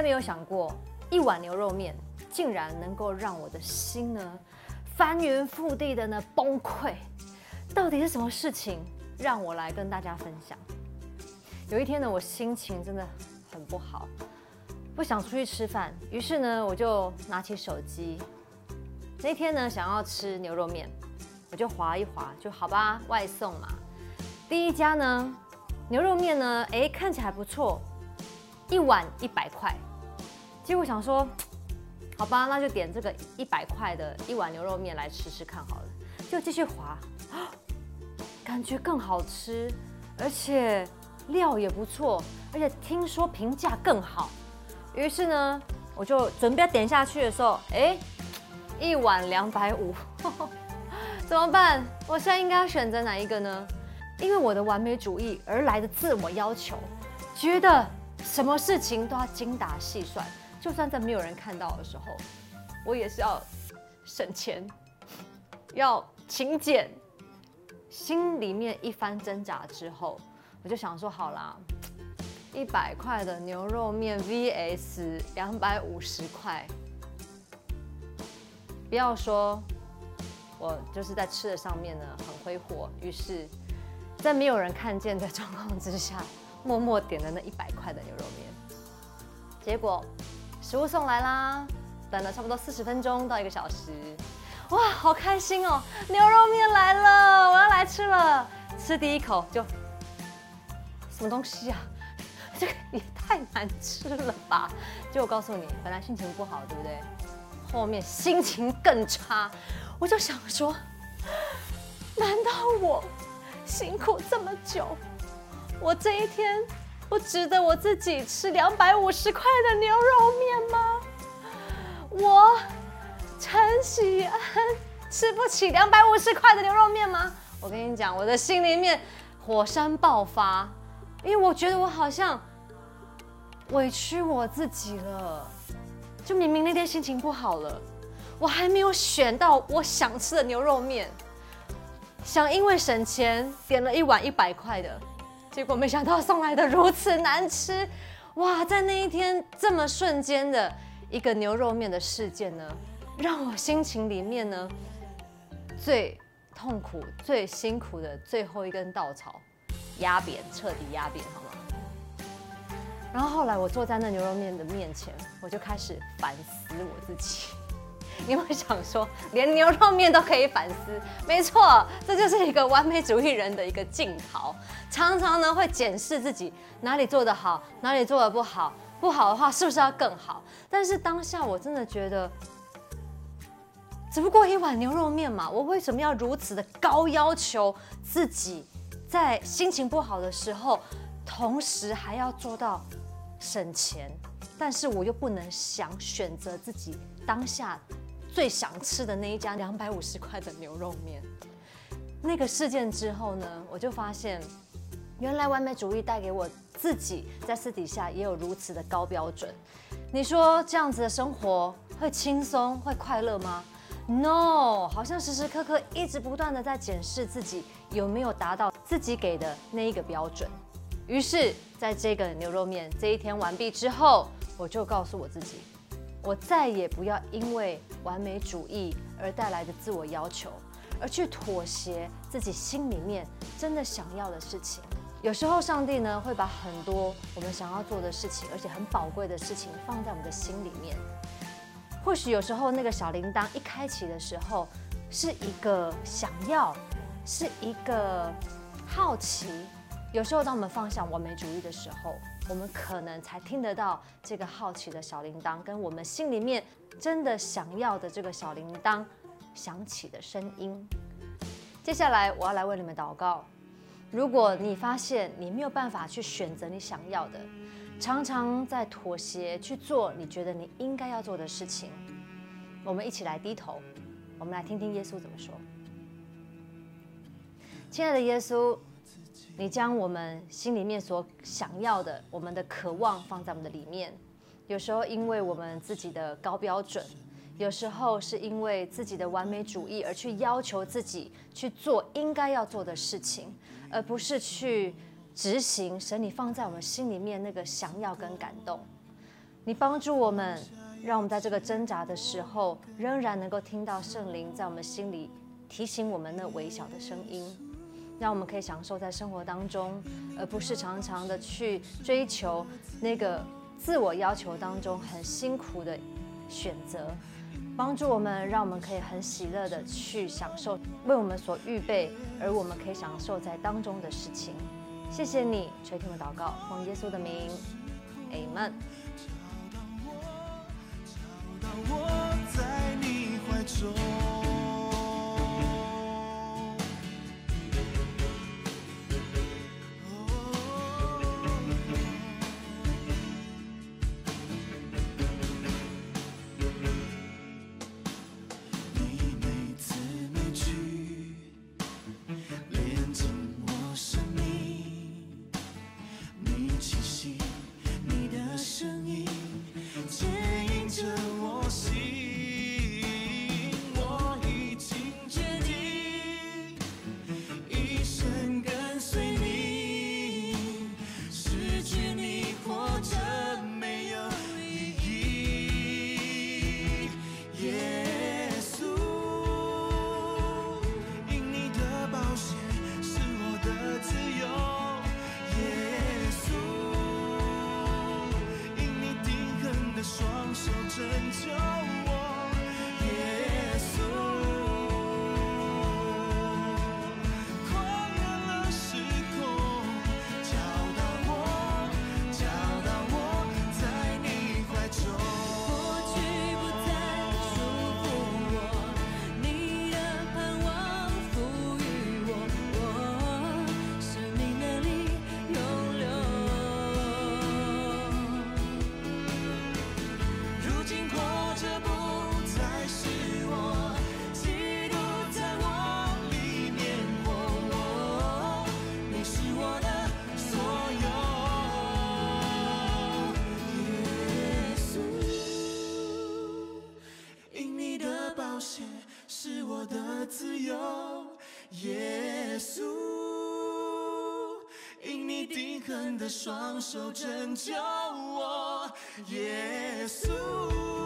该没有想过，一碗牛肉面竟然能够让我的心呢翻云覆地的呢崩溃。到底是什么事情让我来跟大家分享？有一天呢，我心情真的很不好，不想出去吃饭，于是呢，我就拿起手机。那天呢，想要吃牛肉面，我就划一划，就好吧，外送嘛。第一家呢，牛肉面呢，哎，看起来不错，一碗一百块。结果想说，好吧，那就点这个一百块的一碗牛肉面来吃吃看好了。就继续划，感觉更好吃，而且料也不错，而且听说评价更好。于是呢，我就准备点下去的时候，哎，一碗两百五，怎么办？我现在应该要选择哪一个呢？因为我的完美主义而来的自我要求，觉得什么事情都要精打细算，就算在没有人看到的时候，我也是要省钱，要勤俭。心里面一番挣扎之后，我就想说，好啦，一百块的牛肉面 VS 两百五十块，不要说我就是在吃的上面呢很挥霍，于是。在没有人看见的状况之下，默默点了那一百块的牛肉面。结果食物送来啦，等了差不多四十分钟到一个小时，哇，好开心哦！牛肉面来了，我要来吃了。吃第一口就什么东西啊？这个也太难吃了吧！就我告诉你，本来心情不好，对不对？后面心情更差，我就想说，难道我？辛苦这么久，我这一天不值得我自己吃两百五十块的牛肉面吗？我陈喜安吃不起两百五十块的牛肉面吗？我跟你讲，我的心里面火山爆发，因为我觉得我好像委屈我自己了。就明明那天心情不好了，我还没有选到我想吃的牛肉面。想因为省钱点了一碗一百块的，结果没想到送来的如此难吃，哇！在那一天这么瞬间的一个牛肉面的事件呢，让我心情里面呢最痛苦、最辛苦的最后一根稻草压扁，彻底压扁，好吗？然后后来我坐在那牛肉面的面前，我就开始反思我自己。你会想说，连牛肉面都可以反思？没错，这就是一个完美主义人的一个镜头，常常呢会检视自己哪里做得好，哪里做得不好，不好的话是不是要更好？但是当下我真的觉得，只不过一碗牛肉面嘛，我为什么要如此的高要求自己，在心情不好的时候，同时还要做到省钱，但是我又不能想选择自己当下。最想吃的那一家两百五十块的牛肉面，那个事件之后呢，我就发现，原来完美主义带给我自己在私底下也有如此的高标准。你说这样子的生活会轻松会快乐吗？No，好像时时刻刻一直不断的在检视自己有没有达到自己给的那一个标准。于是，在这个牛肉面这一天完毕之后，我就告诉我自己。我再也不要因为完美主义而带来的自我要求，而去妥协自己心里面真的想要的事情。有时候上帝呢会把很多我们想要做的事情，而且很宝贵的事情放在我们的心里面。或许有时候那个小铃铛一开启的时候，是一个想要，是一个好奇。有时候当我们放下完美主义的时候，我们可能才听得到这个好奇的小铃铛，跟我们心里面真的想要的这个小铃铛响起的声音。接下来我要来为你们祷告。如果你发现你没有办法去选择你想要的，常常在妥协去做你觉得你应该要做的事情，我们一起来低头，我们来听听耶稣怎么说。亲爱的耶稣。你将我们心里面所想要的、我们的渴望放在我们的里面，有时候因为我们自己的高标准，有时候是因为自己的完美主义而去要求自己去做应该要做的事情，而不是去执行神你放在我们心里面那个想要跟感动。你帮助我们，让我们在这个挣扎的时候，仍然能够听到圣灵在我们心里提醒我们那微小的声音，让我们可以享受在生活当中，而不是常常的去追求那个自我要求当中很辛苦的选择。帮助我们，让我们可以很喜乐的去享受为我们所预备，而我们可以享受在当中的事情。谢谢你垂听我祷告，奉耶稣的名，Amen。找到我在你怀中手拯救。是我的自由，耶稣，因你钉痕的双手拯救我，耶稣。